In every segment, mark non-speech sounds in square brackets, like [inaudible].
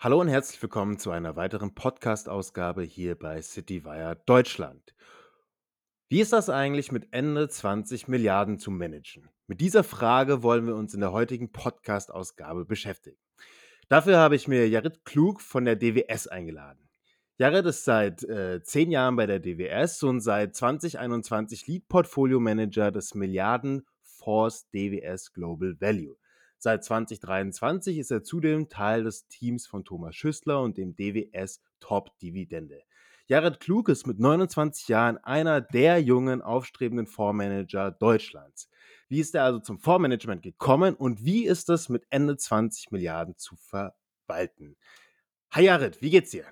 Hallo und herzlich willkommen zu einer weiteren Podcast-Ausgabe hier bei CityWire Deutschland. Wie ist das eigentlich mit Ende 20 Milliarden zu managen? Mit dieser Frage wollen wir uns in der heutigen Podcast-Ausgabe beschäftigen. Dafür habe ich mir Jared Klug von der DWS eingeladen. Jared ist seit äh, zehn Jahren bei der DWS und seit 2021 Lead Portfolio Manager des Milliarden Force DWS Global Value. Seit 2023 ist er zudem Teil des Teams von Thomas Schüssler und dem DWS Top Dividende. Jared Klug ist mit 29 Jahren einer der jungen, aufstrebenden Fondsmanager Deutschlands. Wie ist er also zum Fondsmanagement gekommen und wie ist es mit Ende 20 Milliarden zu verwalten? Hi Jared, wie geht's dir?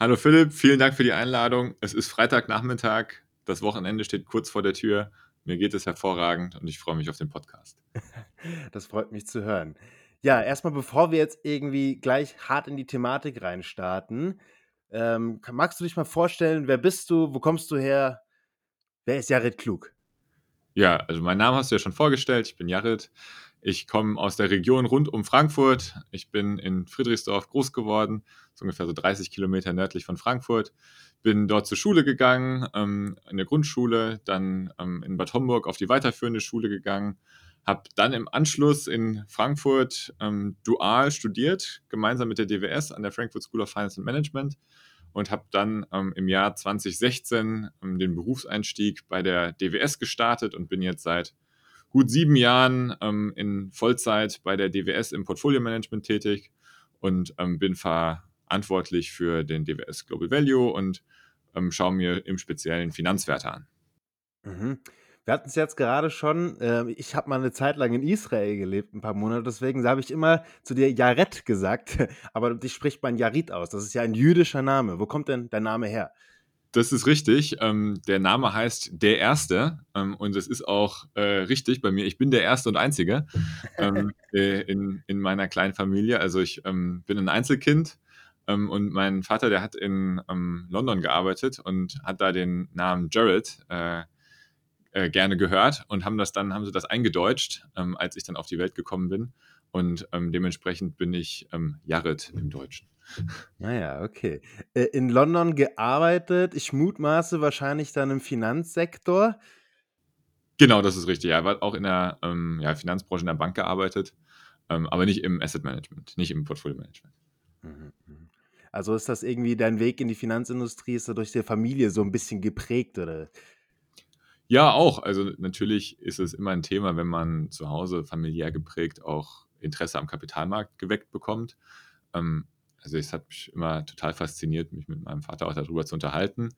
Hallo Philipp, vielen Dank für die Einladung. Es ist Freitagnachmittag, das Wochenende steht kurz vor der Tür. Mir geht es hervorragend und ich freue mich auf den Podcast. [laughs] Das freut mich zu hören. Ja, erstmal bevor wir jetzt irgendwie gleich hart in die Thematik reinstarten, ähm, magst du dich mal vorstellen, wer bist du, wo kommst du her? Wer ist Jared Klug? Ja, also meinen Namen hast du ja schon vorgestellt. Ich bin Jared. Ich komme aus der Region rund um Frankfurt. Ich bin in Friedrichsdorf groß geworden, so ungefähr so 30 Kilometer nördlich von Frankfurt. Bin dort zur Schule gegangen, ähm, in der Grundschule, dann ähm, in Bad Homburg auf die weiterführende Schule gegangen, habe dann im Anschluss in Frankfurt ähm, dual studiert, gemeinsam mit der DWS an der Frankfurt School of Finance and Management und habe dann ähm, im Jahr 2016 ähm, den Berufseinstieg bei der DWS gestartet und bin jetzt seit gut sieben Jahren ähm, in Vollzeit bei der DWS im Portfolio-Management tätig und bin verantwortlich für den DWS Global Value und ähm, schaue mir im Speziellen Finanzwerte an. Mhm. Wir hatten es jetzt gerade schon, äh, ich habe mal eine Zeit lang in Israel gelebt, ein paar Monate, deswegen habe ich immer zu dir Jared gesagt, [laughs] aber dich spricht man Jarit aus. Das ist ja ein jüdischer Name. Wo kommt denn dein Name her? Das ist richtig. Ähm, der Name heißt Der Erste ähm, und das ist auch äh, richtig bei mir. Ich bin der Erste und Einzige ähm, [laughs] äh, in, in meiner kleinen Familie. Also ich ähm, bin ein Einzelkind ähm, und mein Vater, der hat in ähm, London gearbeitet und hat da den Namen Jared äh, äh, gerne gehört und haben das dann, haben sie das eingedeutscht, als ich dann auf die Welt gekommen bin. Und dementsprechend bin ich Jared im Deutschen. [laughs] Naja, okay. Äh, in London gearbeitet, ich mutmaße wahrscheinlich dann im Finanzsektor? Genau, das ist richtig. Er hat auch in der, ähm, ja, Finanzbranche in der Bank gearbeitet, ähm, aber nicht im Asset Management, nicht im Portfolio Management. Mhm, mhm. Also ist das irgendwie dein Weg in die Finanzindustrie, ist er durch die Familie so ein bisschen geprägt, oder? Ja, auch. Also natürlich ist es immer ein Thema, wenn man zu Hause familiär geprägt auch Interesse am Kapitalmarkt geweckt bekommt. Ähm, also es hat mich immer total fasziniert, mich mit meinem Vater auch darüber zu unterhalten.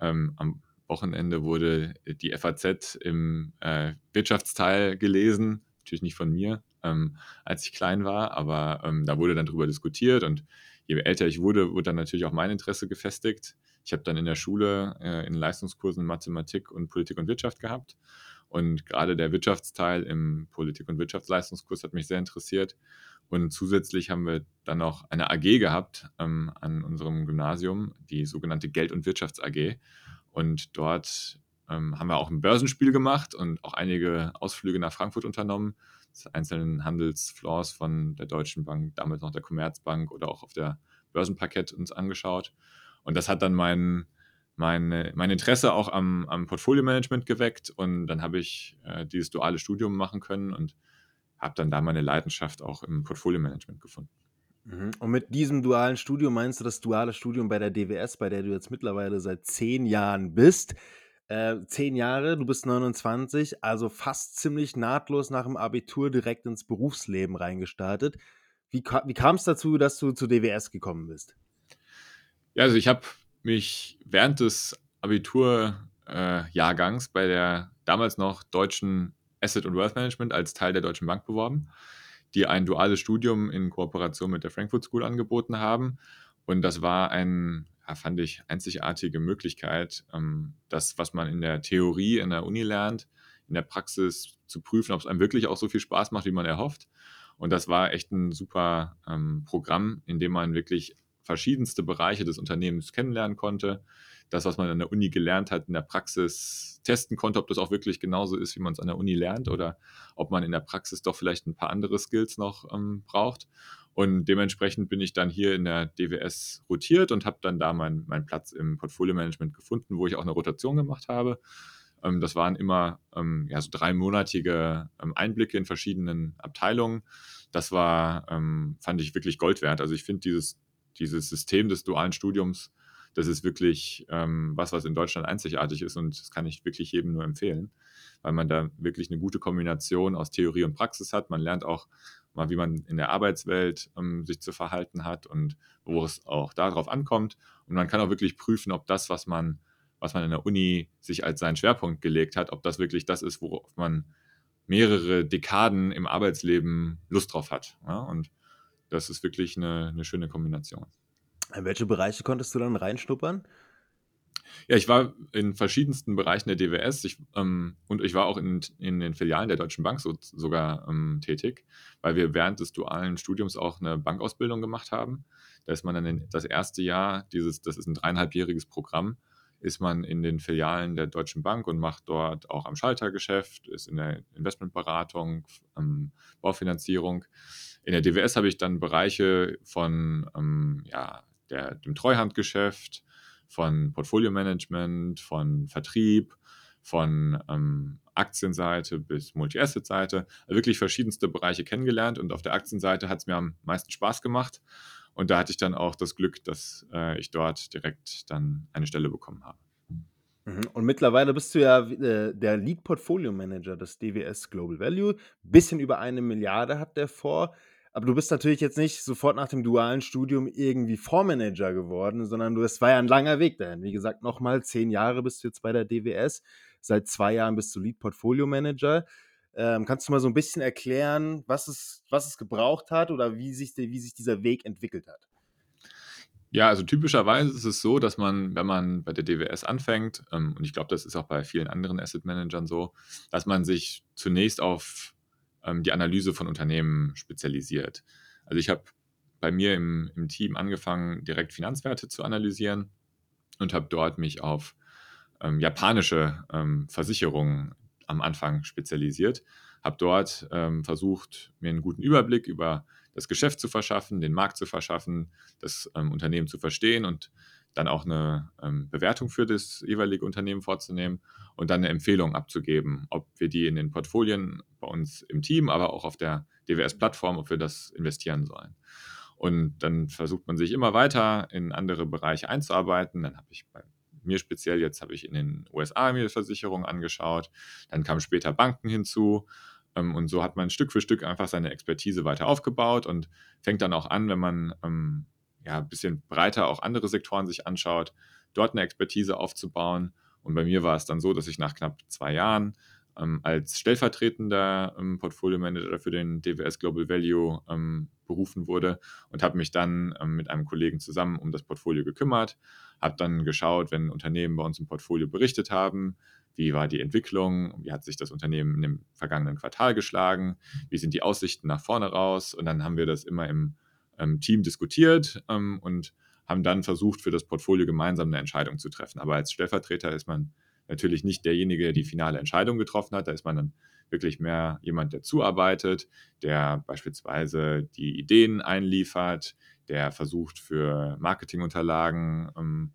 Ähm, am Wochenende wurde die FAZ im äh, Wirtschaftsteil gelesen, natürlich nicht von mir, ähm, als ich klein war, aber da wurde dann darüber diskutiert und je älter ich wurde, wurde dann natürlich auch mein Interesse gefestigt. Ich habe dann in der Schule äh, in Leistungskursen Mathematik und Politik und Wirtschaft gehabt und gerade der Wirtschaftsteil im Politik- und Wirtschaftsleistungskurs hat mich sehr interessiert. Und zusätzlich haben wir dann noch eine AG gehabt ähm, an unserem Gymnasium, die sogenannte Geld- und Wirtschafts-AG. Und dort ähm, haben wir auch ein Börsenspiel gemacht und auch einige Ausflüge nach Frankfurt unternommen, einzelnen Handelsfloors von der Deutschen Bank, damals noch der Commerzbank oder auch auf der Börsenparkett uns angeschaut. Und das hat dann mein, mein, mein Interesse auch am, am Portfolio-Management geweckt. Und dann habe ich äh, dieses duale Studium machen können und habe dann da meine Leidenschaft auch im Portfolio-Management gefunden. Mhm. Und mit diesem dualen Studium meinst du das duale Studium bei der DWS, bei der du jetzt mittlerweile seit zehn Jahren bist? Äh, zehn Jahre, du bist 29, also fast ziemlich nahtlos nach dem Abitur direkt ins Berufsleben reingestartet. Wie, wie kam es dazu, dass du zu DWS gekommen bist? Ja, also ich habe mich während des Abiturjahrgangs äh, bei der damals noch deutschen Asset und Wealth Management als Teil der Deutschen Bank beworben, die ein duales Studium in Kooperation mit der Frankfurt School angeboten haben. Und das war ein, ja, fand ich, einzigartige Möglichkeit, ähm, das, was man in der Theorie in der Uni lernt, in der Praxis zu prüfen, ob es einem wirklich auch so viel Spaß macht, wie man erhofft. Und das war echt ein super ähm, Programm, in dem man wirklich verschiedenste Bereiche des Unternehmens kennenlernen konnte, das, was man an der Uni gelernt hat, in der Praxis testen konnte, ob das auch wirklich genauso ist, wie man es an der Uni lernt oder ob man in der Praxis doch vielleicht ein paar andere Skills noch ähm, braucht. Und dementsprechend bin ich dann hier in der DWS rotiert und habe dann da meinen mein Platz im Portfolio-Management gefunden, wo ich auch eine Rotation gemacht habe. Ähm, das waren immer ähm, ja, so dreimonatige ähm, Einblicke in verschiedenen Abteilungen. Das war, ähm, fand ich wirklich Gold wert. Also ich finde dieses, dieses System des dualen Studiums, das ist wirklich ähm, was, was in Deutschland einzigartig ist und das kann ich wirklich jedem nur empfehlen, weil man da wirklich eine gute Kombination aus Theorie und Praxis hat. Man lernt auch mal, wie man in der Arbeitswelt ähm, sich zu verhalten hat und wo es auch darauf ankommt. Und man kann auch wirklich prüfen, ob das, was man, was man in der Uni sich als seinen Schwerpunkt gelegt hat, ob das wirklich das ist, worauf man mehrere Dekaden im Arbeitsleben Lust drauf hat. Ja? Und das ist wirklich eine, eine schöne Kombination. In welche Bereiche konntest du dann reinschnuppern? Ja, ich war in verschiedensten Bereichen der DWS ich, ähm, und ich war auch in, in den Filialen der Deutschen Bank so, sogar ähm, tätig, weil wir während des dualen Studiums auch eine Bankausbildung gemacht haben. Da ist man dann in, das erste Jahr, dieses, das ist ein dreieinhalbjähriges Programm, ist man in den Filialen der Deutschen Bank und macht dort auch am Schaltergeschäft, ist in der Investmentberatung, ähm, Baufinanzierung. In der DWS habe ich dann Bereiche von ähm, ja, der, dem Treuhandgeschäft, von Portfolio-Management, von Vertrieb, von ähm, Aktienseite bis Multi-Asset-Seite, also wirklich verschiedenste Bereiche kennengelernt und auf der Aktienseite hat es mir am meisten Spaß gemacht und da hatte ich dann auch das Glück, dass äh, ich dort direkt dann eine Stelle bekommen habe. Mhm. Und mittlerweile bist du ja äh, der Lead Portfolio Manager des DWS Global Value. Bisschen über eine Milliarde hat der vor. Aber du bist natürlich jetzt nicht sofort nach dem dualen Studium irgendwie Fondsmanager geworden, sondern du, es war ja ein langer Weg dahin. Wie gesagt, nochmal zehn Jahre bist du jetzt bei der DWS. Seit zwei Jahren bist du Lead Portfolio Manager. Ähm, kannst du mal so ein bisschen erklären, was es, was es gebraucht hat oder wie sich, wie sich dieser Weg entwickelt hat? Ja, also typischerweise ist es so, dass man, wenn man bei der DWS anfängt, ähm, und ich glaube, das ist auch bei vielen anderen Asset Managern so, dass man sich zunächst auf ähm, die Analyse von Unternehmen spezialisiert. Also ich habe bei mir im, im Team angefangen, direkt Finanzwerte zu analysieren und habe dort mich auf ähm, japanische ähm, Versicherungen am Anfang spezialisiert. Habe dort ähm, versucht, mir einen guten Überblick über das Geschäft zu verschaffen, den Markt zu verschaffen, das ähm, Unternehmen zu verstehen und dann auch eine ähm, Bewertung für das jeweilige Unternehmen vorzunehmen und dann eine Empfehlung abzugeben, ob wir die in den Portfolien bei uns im Team, aber auch auf der DWS-Plattform, ob wir das investieren sollen. Und dann versucht man sich immer weiter in andere Bereiche einzuarbeiten. Dann habe ich bei mir speziell jetzt habe ich in den USA mir Versicherungen angeschaut. Dann kamen später Banken hinzu. Ähm, und so hat man Stück für Stück einfach seine Expertise weiter aufgebaut und fängt dann auch an, wenn man ähm, ja, ein bisschen breiter auch andere Sektoren sich anschaut, dort eine Expertise aufzubauen. Und bei mir war es dann so, dass ich nach knapp zwei Jahren ähm, als stellvertretender ähm, Portfolio Manager für den DWS Global Value ähm, berufen wurde und habe mich dann ähm, mit einem Kollegen zusammen um das Portfolio gekümmert, habe dann geschaut, wenn Unternehmen bei uns im Portfolio berichtet haben, wie war die Entwicklung, wie hat sich das Unternehmen dem vergangenen Quartal geschlagen, wie sind die Aussichten nach vorne raus und dann haben wir das immer im ähm, Team diskutiert ähm, und haben dann versucht, für das Portfolio gemeinsam eine Entscheidung zu treffen. Aber als Stellvertreter ist man natürlich nicht derjenige, der die finale Entscheidung getroffen hat. Da ist man dann wirklich mehr jemand, der zuarbeitet, der beispielsweise die Ideen einliefert, der versucht für Marketingunterlagen ähm,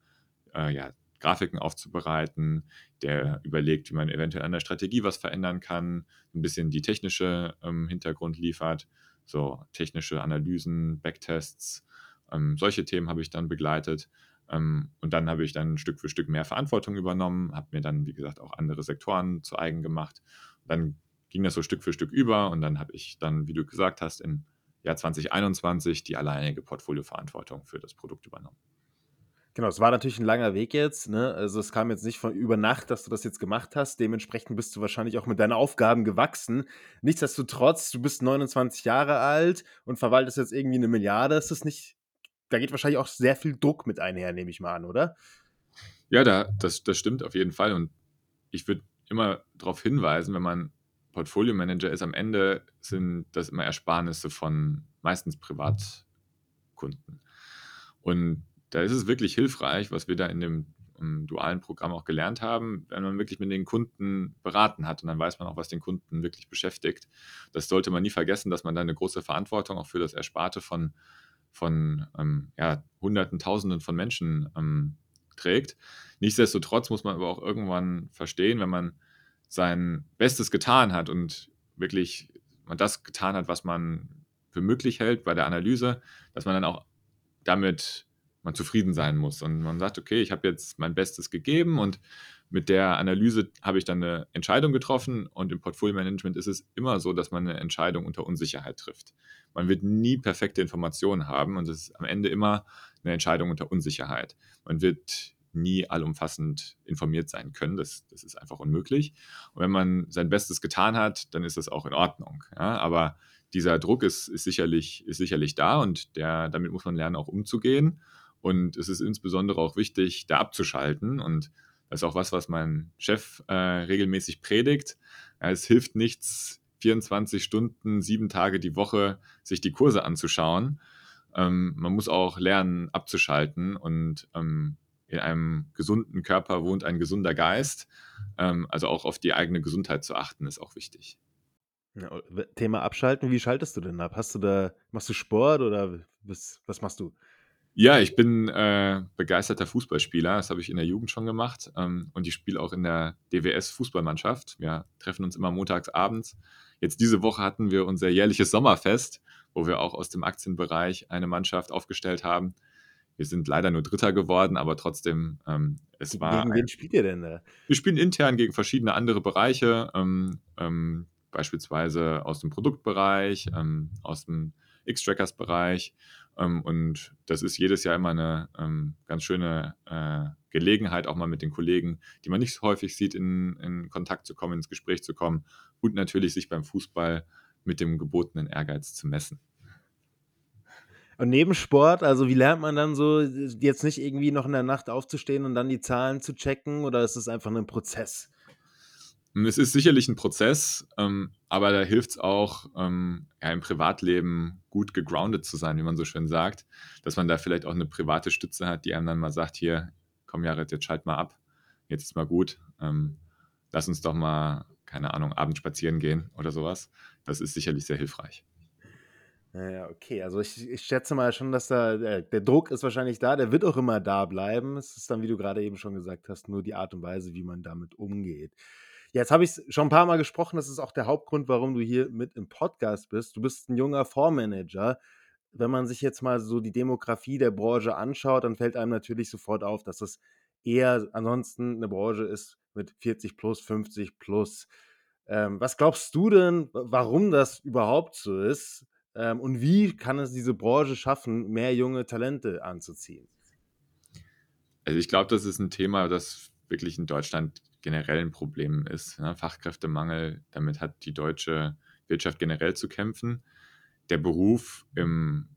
äh, ja, Grafiken aufzubereiten, der überlegt, wie man eventuell an der Strategie was verändern kann, ein bisschen die technische ähm, Hintergrund liefert so technische Analysen, Backtests, ähm, solche Themen habe ich dann begleitet. Ähm, und dann habe ich dann Stück für Stück mehr Verantwortung übernommen, habe mir dann, wie gesagt, auch andere Sektoren zu eigen gemacht. Und dann ging das so Stück für Stück über und dann habe ich dann, wie du gesagt hast, im Jahr 2021 die alleinige Portfolioverantwortung für das Produkt übernommen. Genau, es war natürlich ein langer Weg jetzt, ne? Also, es kam jetzt nicht von über Nacht, dass du das jetzt gemacht hast. Dementsprechend bist du wahrscheinlich auch mit deinen Aufgaben gewachsen. Nichtsdestotrotz, du bist 29 Jahre alt und verwaltest jetzt irgendwie eine Milliarde. Ist das nicht da geht wahrscheinlich auch sehr viel Druck mit einher, nehme ich mal an, oder? Ja, da das das stimmt auf jeden Fall und ich würde immer darauf hinweisen, wenn man Portfolio-Manager ist, am Ende sind das immer Ersparnisse von meistens Privatkunden. Und da ist es wirklich hilfreich, was wir da in dem im dualen Programm auch gelernt haben, wenn man wirklich mit den Kunden beraten hat und dann weiß man auch, was den Kunden wirklich beschäftigt. Das sollte man nie vergessen, dass man da eine große Verantwortung auch für das Ersparte von, von ähm, ja, Hunderten, Tausenden von Menschen ähm, trägt. Nichtsdestotrotz muss man aber auch irgendwann verstehen, wenn man sein Bestes getan hat und wirklich man das getan hat, was man für möglich hält bei der Analyse, dass man dann auch damit man zufrieden sein muss. Und man sagt, okay, ich habe jetzt mein Bestes gegeben und mit der Analyse habe ich dann eine Entscheidung getroffen. Und im Portfolio-Management ist es immer so, dass man eine Entscheidung unter Unsicherheit trifft. Man wird nie perfekte Informationen haben und es ist am Ende immer eine Entscheidung unter Unsicherheit. Man wird nie allumfassend informiert sein können. Das, das ist einfach unmöglich. Und wenn man sein Bestes getan hat, dann ist das auch in Ordnung. Ja? Aber dieser Druck ist, ist, sicherlich, ist sicherlich da und der, damit muss man lernen, auch umzugehen. Und es ist insbesondere auch wichtig, da abzuschalten. Und das ist auch was, was mein Chef äh, regelmäßig predigt. Ja, es hilft nichts, 24 Stunden, sieben Tage die Woche sich die Kurse anzuschauen. Ähm, man muss auch lernen, abzuschalten. Und ähm, in einem gesunden Körper wohnt ein gesunder Geist. Ähm, also auch auf die eigene Gesundheit zu achten, ist auch wichtig. Thema Abschalten, wie schaltest du denn ab? Hast du da, machst du Sport oder was, was machst du? Ja, ich bin äh, begeisterter Fußballspieler. Das habe ich in der Jugend schon gemacht. Ähm, und ich spiele auch in der DWS-Fußballmannschaft. Wir treffen uns immer montags abends. Jetzt diese Woche hatten wir unser jährliches Sommerfest, wo wir auch aus dem Aktienbereich eine Mannschaft aufgestellt haben. Wir sind leider nur Dritter geworden, aber trotzdem, ähm, es war. Gegen wen spielt ihr denn da? Wir spielen intern gegen verschiedene andere Bereiche, ähm, ähm, beispielsweise aus dem Produktbereich, ähm, aus dem X-Trackers-Bereich. Ähm, und das ist jedes Jahr immer eine ähm, ganz schöne äh, Gelegenheit, auch mal mit den Kollegen, die man nicht so häufig sieht, in, in Kontakt zu kommen, ins Gespräch zu kommen und natürlich sich beim Fußball mit dem gebotenen Ehrgeiz zu messen. Und neben Sport, also wie lernt man dann so, jetzt nicht irgendwie noch in der Nacht aufzustehen und dann die Zahlen zu checken oder ist es einfach ein Prozess? Es ist sicherlich ein Prozess, ähm, aber da hilft es auch, ähm, ja, im Privatleben gut gegroundet zu sein, wie man so schön sagt. Dass man da vielleicht auch eine private Stütze hat, die einem dann mal sagt: Hier, komm, Jared, jetzt schalt mal ab. Jetzt ist mal gut. Ähm, lass uns doch mal, keine Ahnung, abends spazieren gehen oder sowas. Das ist sicherlich sehr hilfreich. Ja, okay. Also ich, ich schätze mal schon, dass da der, der Druck ist wahrscheinlich da, der wird auch immer da bleiben. Es ist dann, wie du gerade eben schon gesagt hast, nur die Art und Weise, wie man damit umgeht. Jetzt habe ich es schon ein paar Mal gesprochen, das ist auch der Hauptgrund, warum du hier mit im Podcast bist. Du bist ein junger Fondsmanager. Wenn man sich jetzt mal so die Demografie der Branche anschaut, dann fällt einem natürlich sofort auf, dass es eher ansonsten eine Branche ist mit 40 plus, 50 plus. Ähm, was glaubst du denn, warum das überhaupt so ist? Ähm, und wie kann es diese Branche schaffen, mehr junge Talente anzuziehen? Also ich glaube, das ist ein Thema, das wirklich in Deutschland generell ein Problem ist. Ne? Fachkräftemangel, damit hat die deutsche Wirtschaft generell zu kämpfen. Der Beruf im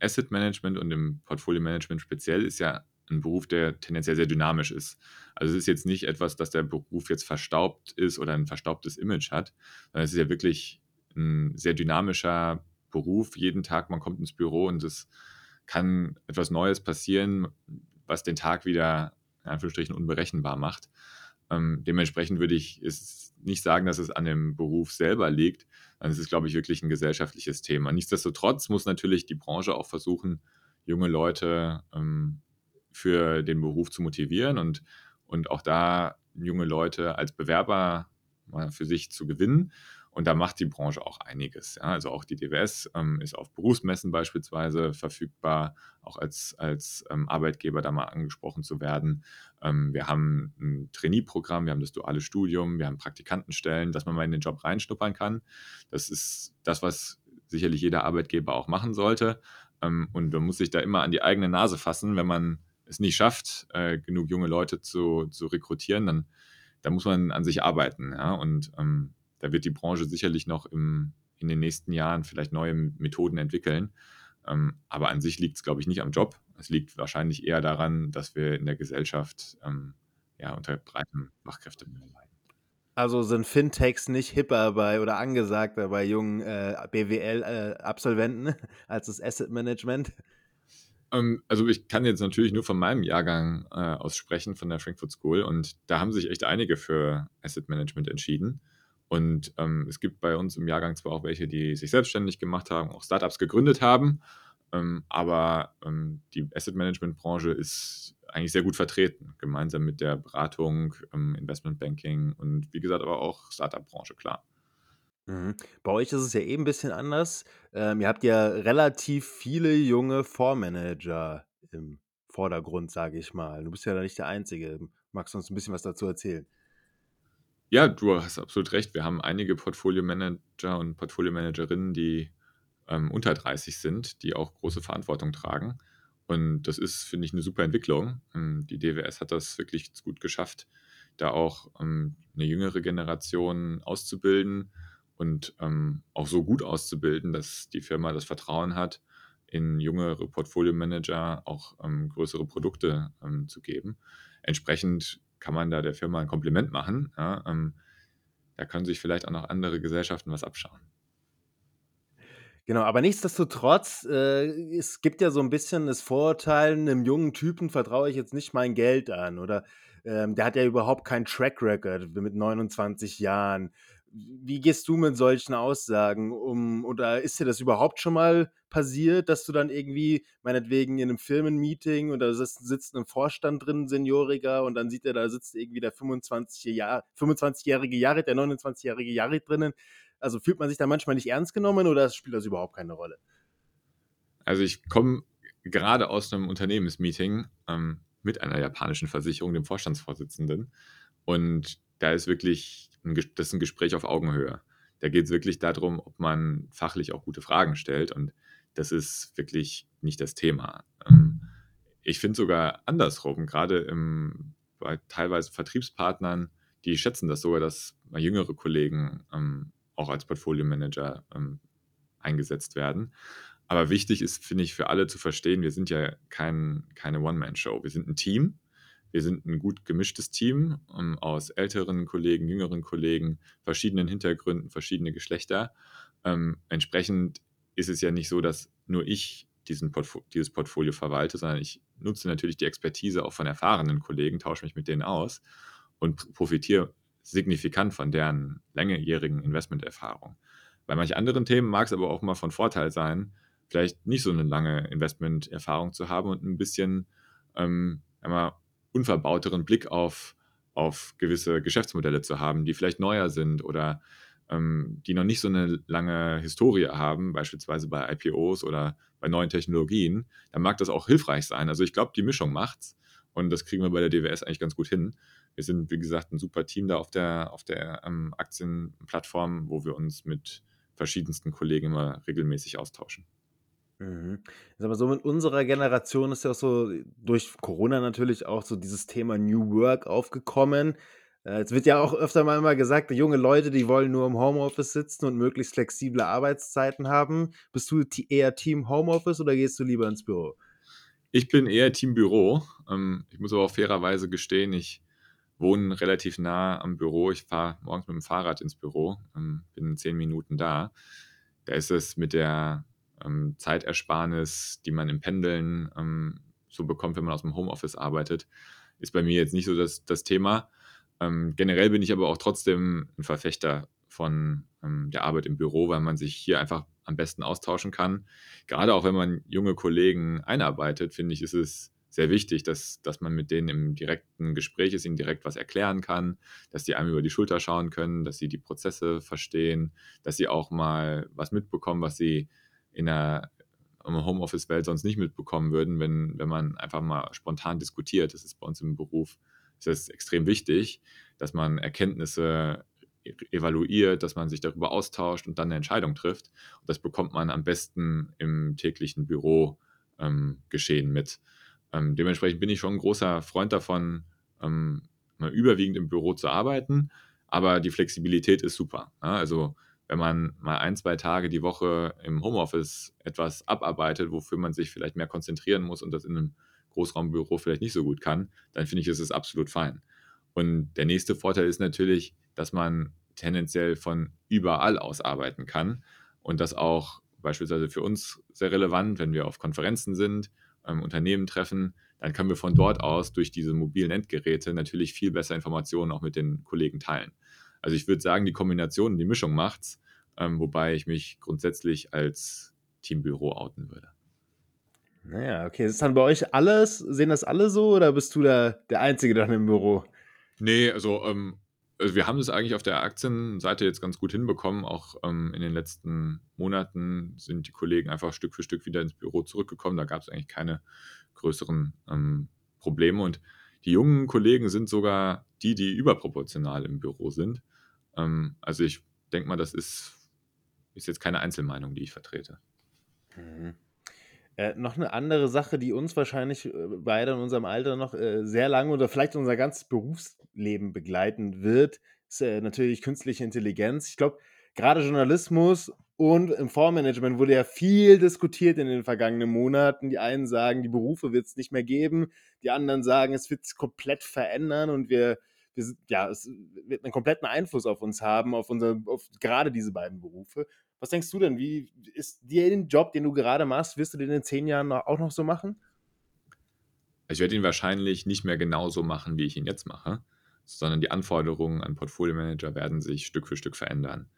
Asset Management und im Portfolio Management speziell ist ja ein Beruf, der tendenziell sehr dynamisch ist. Also es ist jetzt nicht etwas, dass der Beruf jetzt verstaubt ist oder ein verstaubtes Image hat, sondern es ist ja wirklich ein sehr dynamischer Beruf. Jeden Tag, man kommt ins Büro und es kann etwas Neues passieren, was den Tag wieder in Anführungsstrichen unberechenbar macht. Ähm, dementsprechend würde ich es nicht sagen, dass es an dem Beruf selber liegt, sondern es ist, glaube ich, wirklich ein gesellschaftliches Thema. Nichtsdestotrotz muss natürlich die Branche auch versuchen, junge Leute ähm, für den Beruf zu motivieren und, und auch da junge Leute als Bewerber für sich zu gewinnen. Und da macht die Branche auch einiges. Ja. Also auch die DWS ähm, ist auf Berufsmessen beispielsweise verfügbar, auch als, als ähm, Arbeitgeber da mal angesprochen zu werden. Ähm, wir haben ein Trainee-Programm, wir haben das duale Studium, wir haben Praktikantenstellen, dass man mal in den Job reinschnuppern kann. Das ist das, was sicherlich jeder Arbeitgeber auch machen sollte. Ähm, und man muss sich da immer an die eigene Nase fassen, wenn man es nicht schafft, äh, genug junge Leute zu, zu rekrutieren, dann, dann muss man an sich arbeiten. Ja? Und ähm, da wird die Branche sicherlich noch im, in den nächsten Jahren vielleicht neue Methoden entwickeln. Ähm, aber an sich liegt es, glaube ich, nicht am Job. Es liegt wahrscheinlich eher daran, dass wir in der Gesellschaft ähm, ja, unter breitem Fachkräftemangel leiden. Also sind Fintechs nicht hipper bei oder angesagter bei jungen äh, BWL-Absolventen äh, [laughs] als das Asset Management? Ähm, also ich kann jetzt natürlich nur von meinem Jahrgang äh, aus sprechen, von der Frankfurt School. Und da haben sich echt einige für Asset Management entschieden. Und ähm, es gibt bei uns im Jahrgang zwar auch welche, die sich selbstständig gemacht haben, auch Startups gegründet haben. Ähm, aber ähm, die Asset Management Branche ist eigentlich sehr gut vertreten, gemeinsam mit der Beratung, ähm, Investment Banking und wie gesagt aber auch Startup Branche, klar. Mhm. Bei euch ist es ja eh 'n bisschen anders. Ähm, ihr habt ja relativ viele junge Fondsmanager im Vordergrund, sage ich mal. Du bist ja da nicht der Einzige. Magst du uns 'n bisschen was dazu erzählen? Ja, du hast absolut recht. Wir haben einige Portfoliomanager und Portfoliomanagerinnen, die, ähm, unter 30 sind, die auch große Verantwortung tragen. Und das ist, finde ich, 'ne super Entwicklung. Ähm, die DWS hat das wirklich gut geschafft, da auch, ähm, 'ne jüngere Generation auszubilden und, ähm, auch so gut auszubilden, dass die Firma das Vertrauen hat, in jüngere Portfoliomanager auch, ähm, größere Produkte, zu geben. Entsprechend kann man da der Firma 'n Kompliment machen, ja, ähm. Da können sich vielleicht auch noch andere Gesellschaften was abschauen. Genau, aber nichtsdestotrotz, äh, es gibt ja so 'n bisschen das Vorurteil, 'nem jungen Typen vertraue ich jetzt nicht mein Geld an oder, ähm, der hat ja überhaupt keinen Track Record mit 29 Jahren. Wie gehst du mit solchen Aussagen um? Oder ist dir das überhaupt schon mal passiert, dass du dann irgendwie meinetwegen in 'nem Firmenmeeting da sitzt sitzt 'n Vorstand drin, Senioriger, und dann sieht er, da sitzt irgendwie der 25 Jahr 25-jährige Yarid, der 29-jährige Yarid drinnen. Also, fühlt man sich da manchmal nicht ernst genommen oder spielt das überhaupt keine Rolle? Also, ich komme gerade aus 'nem Unternehmensmeeting, ähm, mit einer japanischen Versicherung, dem Vorstandsvorsitzenden. Und da ist wirklich 'n Ges das ist 'n Gespräch auf Augenhöhe. Da geht's wirklich da drum, ob man fachlich auch gute Fragen stellt und das ist wirklich nicht das Thema. Ähm, ich finde sogar andersrum, grade im bei teilweise Vertriebspartnern, die schätzen das sogar, dass jüngere Kollegen, ähm, auch als Portfoliomanager, ähm, eingesetzt werden. Aber wichtig ist, finde ich, für alle zu verstehen, wir sind ja kein keine One-Man-Show. Wir sind 'n Team. Wir sind 'n gut gemischtes Team, ähm, aus älteren Kollegen, jüngeren Kollegen, verschiedenen Hintergründen, verschiedene Geschlechter. Ähm, entsprechend ist es ja nicht so, dass nur ich Portfo dieses Portfolio verwalte, sondern ich nutze natürlich die Expertise auch von erfahrenen Kollegen, tausche mich mit denen aus und profitiere signifikant von deren langjährigen Investmenterfahrung. Bei manch anderen Themen mag's aber auch mal von Vorteil sein, vielleicht nicht so 'ne lange Investmenterfahrung zu haben und 'n bisschen, ähm, wir, unverbauteren Blick auf auf gewisse Geschäftsmodelle zu haben, die vielleicht neuer sind oder, ähm, die noch nicht so 'ne lange Historie haben, beispielsweise bei IPOs oder bei neuen Technologien. Dann mag das auch hilfreich sein. Also, ich glaube, die Mischung macht's und das kriegen wir bei der DWS eigentlich ganz gut hin. Wir sind, wie gesagt, 'n super Team da auf der auf der, ähm, Aktienplattform, wo wir uns mit verschiedensten Kollegen immer regelmäßig austauschen. Mhm. Sage mal so, mit unserer Generation ist ja auch so durch Corona natürlich auch so dieses Thema New Work aufgekommen. Äh, es wird ja auch öfter mal immer gesagt, junge Leute, die wollen nur im Homeoffice sitzen und möglichst flexible Arbeitszeiten haben. Bist du eher Team Homeoffice oder gehst du lieber ins Büro? Ich bin eher Team Büro. Ähm, ich muss aber auch fairerweise gestehen, ich wohne relativ nah am Büro. Ich fahre morgens mit dem Fahrrad ins Büro, ähm, bin in 10 Minuten da. Da ist es mit der, ähm, Zeitersparnis, die man im Pendeln, ähm, so bekommt, wenn man aus'm Homeoffice arbeitet, ist bei mir jetzt nicht so das das Thema. Ähm, generell bin ich aber auch trotzdem 'n Verfechter von, ähm, der Arbeit im Büro, weil man sich hier einfach am besten austauschen kann. Grade auch wenn man junge Kollegen einarbeitet, finde ich, ist es sehr wichtig, dass dass man mit denen im direkten Gespräch ist, ihnen direkt was erklären kann, dass die einem über die Schulter schauen können, dass sie die Prozesse verstehen, dass sie auch mal was mitbekommen, was sie in ähm, Homeoffice-Welt sonst nicht mitbekommen würden, wenn wenn man einfach mal spontan diskutiert. Das ist bei uns im Beruf ist extrem wichtig, dass man Erkenntnisse e evaluiert, dass man sich darüber austauscht und dann 'ne Entscheidung trifft. Und das bekommt man am besten im täglichen Büro, ähm, Geschehen mit. Ähm, dementsprechend bin ich schon 'n großer Freund davon, ähm, mal überwiegend im Büro zu arbeiten, aber die Flexibilität ist super, ne? Also, wenn man mal 1, 2 Tage die Woche im Homeoffice etwas abarbeitet, wofür man sich vielleicht mehr konzentrieren muss und das in 'nem Großraumbüro vielleicht nicht so gut kann, dann finde ich, ist es absolut fein. Und der nächste Vorteil ist natürlich, dass man tendenziell von überall aus arbeiten kann und das auch beispielsweise für uns sehr relevant, wenn wir auf Konferenzen sind ähm, Unternehmen treffen, dann können wir von dort aus durch diese mobilen Endgeräte natürlich viel besser Informationen auch mit den Kollegen teilen. Also ich würde sagen, die Kombination, die Mischung macht's, ähm, wobei ich mich grundsätzlich als Teambüro outen würde. Naja, okay. Ist dann bei euch alles, sehen das alle so oder bist du da der Einzige dann im Büro? Nee, also, ähm, also wir haben das eigentlich auf der Aktienseite jetzt ganz gut hinbekommen. Auch ähm, in den letzten Monaten sind die Kollegen einfach Stück für Stück wieder ins Büro zurückgekommen. Da gab es eigentlich keine größeren ähm, Probleme. Und die jungen Kollegen sind sogar die, die überproportional im Büro sind. Ähm, also ich denke mal, das ist, ist jetzt keine Einzelmeinung, die ich vertrete. Mhm. Äh, noch eine andere Sache, die uns wahrscheinlich, äh, beide in unserem Alter noch, äh, sehr lange oder vielleicht unser ganzes Berufsleben begleiten wird, ist, äh, natürlich künstliche Intelligenz. Ich glaube, gerade Journalismus und im Fondsmanagement wurde ja viel diskutiert in den vergangenen Monaten. Die einen sagen, die Berufe wird es nicht mehr geben, die anderen sagen, es wird sich komplett verändern und wir wir ja, es wird einen kompletten Einfluss auf uns haben, auf unser auf gerade diese beiden Berufe. Was denkst du denn? Wie ist dir den Job, den du gerade machst, wirst du den in zehn Jahren auch noch so machen? Ich werde ihn wahrscheinlich nicht mehr genauso machen, wie ich ihn jetzt mache, sondern die Anforderungen an Portfolio-Manager werden sich Stück für Stück verändern.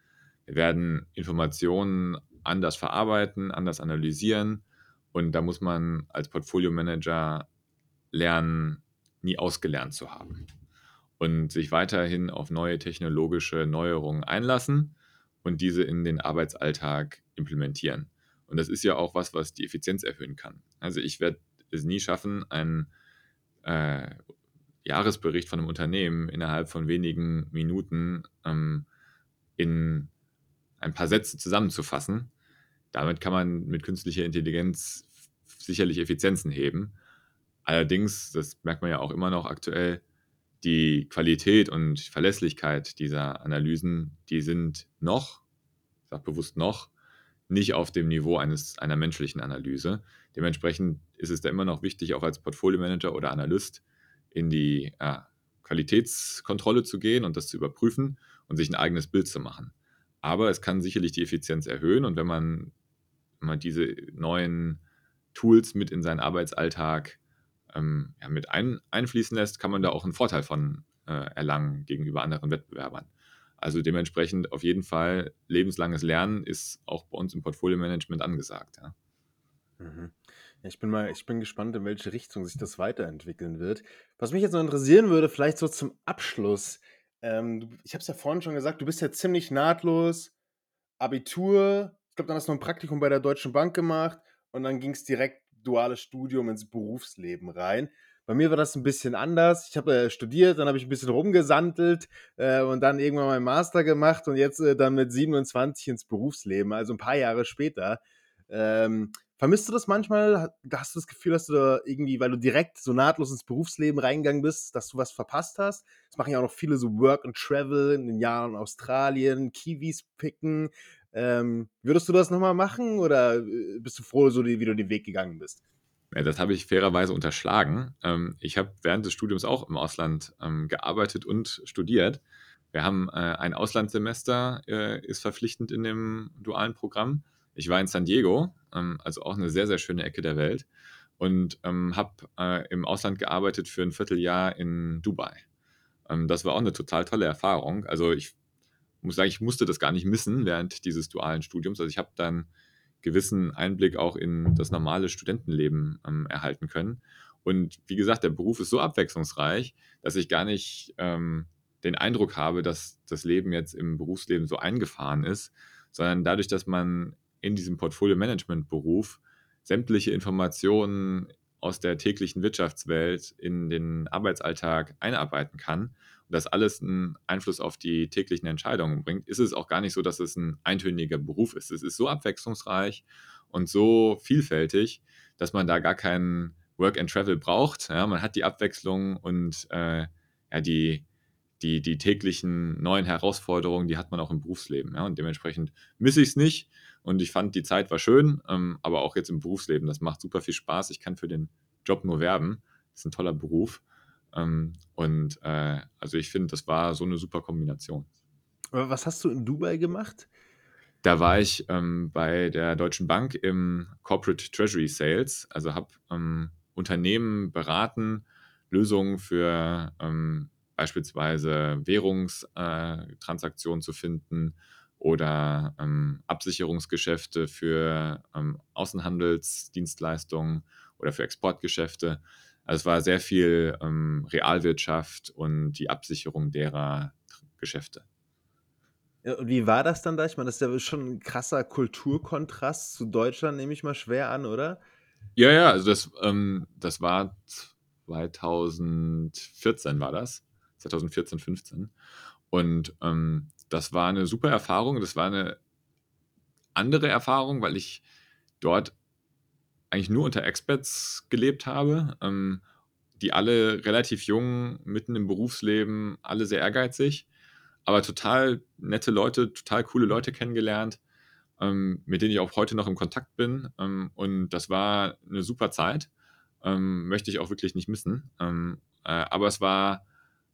Wir werden Informationen anders verarbeiten, anders analysieren und da muss man als Portfolio-Manager lernen, nie ausgelernt zu haben und sich weiterhin auf neue technologische Neuerungen einlassen und diese in den Arbeitsalltag implementieren. Und das ist ja auch was, was die Effizienz erhöhen kann. Also ich werde es nie schaffen, einen äh, Jahresbericht von einem Unternehmen innerhalb von wenigen Minuten ähm, in ein paar Sätze zusammenzufassen. Damit kann man mit künstlicher Intelligenz sicherlich Effizienzen heben. Allerdings, das merkt man ja auch immer noch aktuell, die Qualität und Verlässlichkeit dieser Analysen, die sind noch, ich sage bewusst noch, nicht auf dem Niveau eines, einer menschlichen Analyse. Dementsprechend ist es da immer noch wichtig, auch als Portfolio-Manager oder Analyst in die äh, Qualitätskontrolle zu gehen und das zu überprüfen und sich ein eigenes Bild zu machen. Aber es kann sicherlich die Effizienz erhöhen und wenn man, wenn man diese neuen Tools mit in seinen Arbeitsalltag ähm, ja, mit ein, einfließen lässt, kann man da auch einen Vorteil von äh, erlangen gegenüber anderen Wettbewerbern. Also dementsprechend auf jeden Fall lebenslanges Lernen ist auch bei uns im Portfolio-Management angesagt. Ja. Mhm. Ja, ich bin mal, ich bin gespannt, in welche Richtung sich das weiterentwickeln wird. Was mich jetzt noch interessieren würde, vielleicht so zum Abschluss. Ähm, ich habe es ja vorhin schon gesagt, du bist ja ziemlich nahtlos. Abitur, ich glaube, dann hast du ein Praktikum bei der Deutschen Bank gemacht und dann ging es direkt duales Studium ins Berufsleben rein. Bei mir war das ein bisschen anders. Ich habe äh, studiert, dann habe ich ein bisschen rumgesandelt äh, und dann irgendwann meinen Master gemacht und jetzt äh, dann mit 27 ins Berufsleben, also ein paar Jahre später. Ähm, vermisst du das manchmal? Hast du das Gefühl, dass du da irgendwie, weil du direkt so nahtlos ins Berufsleben reingegangen bist, dass du was verpasst hast? Das machen ja auch noch viele so Work and Travel in den Jahren Australien, Kiwis picken. Ähm, würdest du das nochmal machen oder äh, bist du froh, so wie du den Weg gegangen bist? Ja, das habe ich fairerweise unterschlagen. Ähm, ich habe während des Studiums auch im Ausland ähm, gearbeitet und studiert. Wir haben äh, ein Auslandssemester, äh, ist verpflichtend in dem dualen Programm. Ich war in San Diego, ähm, also auch eine sehr, sehr schöne Ecke der Welt und ähm, habe äh, im Ausland gearbeitet für ein Vierteljahr in Dubai. Ähm, das war auch eine total tolle Erfahrung. Also ich muss sagen, ich musste das gar nicht missen während dieses dualen Studiums. Also ich habe dann gewissen Einblick auch in das normale Studentenleben ähm, erhalten können. Und wie gesagt, der Beruf ist so abwechslungsreich, dass ich gar nicht ähm, den Eindruck habe, dass das Leben jetzt im Berufsleben so eingefahren ist, sondern dadurch, dass man in diesem Portfolio-Management-Beruf sämtliche Informationen aus der täglichen Wirtschaftswelt in den Arbeitsalltag einarbeiten kann das alles einen Einfluss auf die täglichen Entscheidungen bringt, ist es auch gar nicht so, dass es ein eintöniger Beruf ist. Es ist so abwechslungsreich und so vielfältig, dass man da gar keinen Work and Travel braucht. Ja, man hat die Abwechslung und äh, ja, die, die, die täglichen neuen Herausforderungen, die hat man auch im Berufsleben. Ja, und dementsprechend misse ich es nicht. Und ich fand, die Zeit war schön, ähm, aber auch jetzt im Berufsleben, das macht super viel Spaß. Ich kann für den Job nur werben. Das ist ein toller Beruf. Ähm, und äh, also ich finde, das war so eine super Kombination. Aber was hast du in Dubai gemacht? Da war ich, ähm, bei der Deutschen Bank im Corporate Treasury Sales, also habe, ähm, Unternehmen beraten, Lösungen für, ähm, beispielsweise Währungstransaktionen äh, zu finden oder, ähm, Absicherungsgeschäfte für, ähm, Außenhandelsdienstleistungen oder für Exportgeschäfte. Also, es war sehr viel, ähm, Realwirtschaft und die Absicherung derer Geschäfte. Ja, und wie war das dann da? Ich meine, das ist ja schon 'n krasser Kulturkontrast zu Deutschland, nehme ich mal schwer an, oder? Ja, ja, also das, ähm, das war 2014 war das. 2014, 15. Und, ähm, das war 'ne super Erfahrung. Das war 'ne andere Erfahrung, weil ich dort eigentlich nur unter Expats gelebt habe, ähm, die alle relativ jung, mitten im Berufsleben, alle sehr ehrgeizig, aber total nette Leute, total coole Leute kennengelernt, ähm, mit denen ich auch heute noch im Kontakt bin. Ähm, und das war 'ne super Zeit, ähm, möchte ich auch wirklich nicht missen. Ähm, äh, aber es war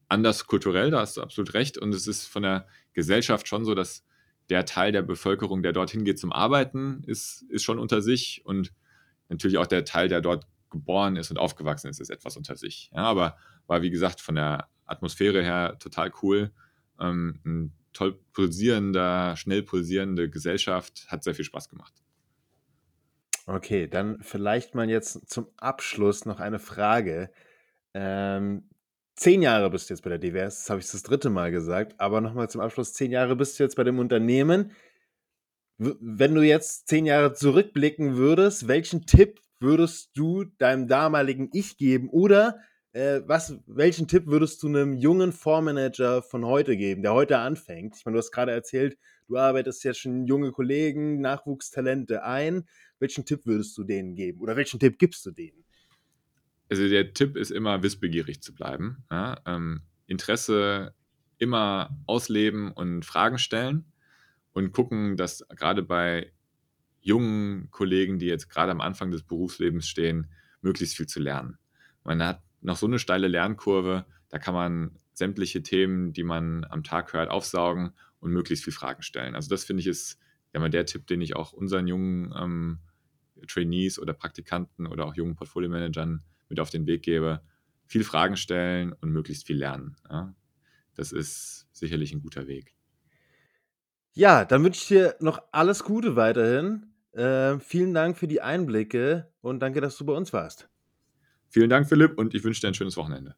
anders kulturell, da hast du absolut recht. Und es ist von der Gesellschaft schon so, dass der Teil der Bevölkerung, der dorthin geht zum Arbeiten, ist ist schon unter sich und natürlich auch der Teil, der dort geboren ist und aufgewachsen ist, ist etwas unter sich. Ja, aber war, wie gesagt, von der Atmosphäre her total cool. Ähm, 'n toll pulsierender schnell pulsierende Gesellschaft, hat sehr viel Spaß gemacht. Okay, dann vielleicht mal jetzt zum Abschluss noch eine Frage. Ähm, 10 Jahre bist du jetzt bei der DWS, jetzt habe ich's das 3. Mal gesagt, aber noch mal zum Abschluss, 10 Jahre bist du jetzt bei dem Unternehmen. Wenn du jetzt 10 Jahre zurückblicken würdest, welchen Tipp würdest du deinem damaligen Ich geben? Oder, äh, was welchen Tipp würdest du 'nem jungen Fondsmanager von heute geben, der heute anfängt? Ich meine, du hast grade erzählt, du arbeitest jetzt schon junge Kollegen, Nachwuchstalente ein. Welchen Tipp würdest du denen geben oder welchen Tipp gibst du denen? Also, der Tipp ist immer, wissbegierig zu bleiben, ja? Ähm, Interesse immer ausleben und Fragen stellen und gucken, dass grade bei jungen Kollegen, die jetzt grade am Anfang des Berufslebens stehen, möglichst viel zu lernen. Man hat noch so 'ne steile Lernkurve, da kann man sämtliche Themen, die man am Tag hört, aufsaugen und möglichst viel Fragen stellen. Also, das finde ich, ist ja der Tipp, den ich auch unseren jungen, ähm, Trainees oder Praktikanten oder auch jungen Portfoliomanagern mit auf den Weg gebe. Viel Fragen stellen und möglichst viel lernen, ja? Das ist sicherlich 'n guter Weg. Ja, dann wünsche ich dir noch alles Gute weiterhin. Äh, vielen Dank für die Einblicke und danke, dass du bei uns warst. Vielen Dank, Philipp, und ich wünsche dir ein schönes Wochenende.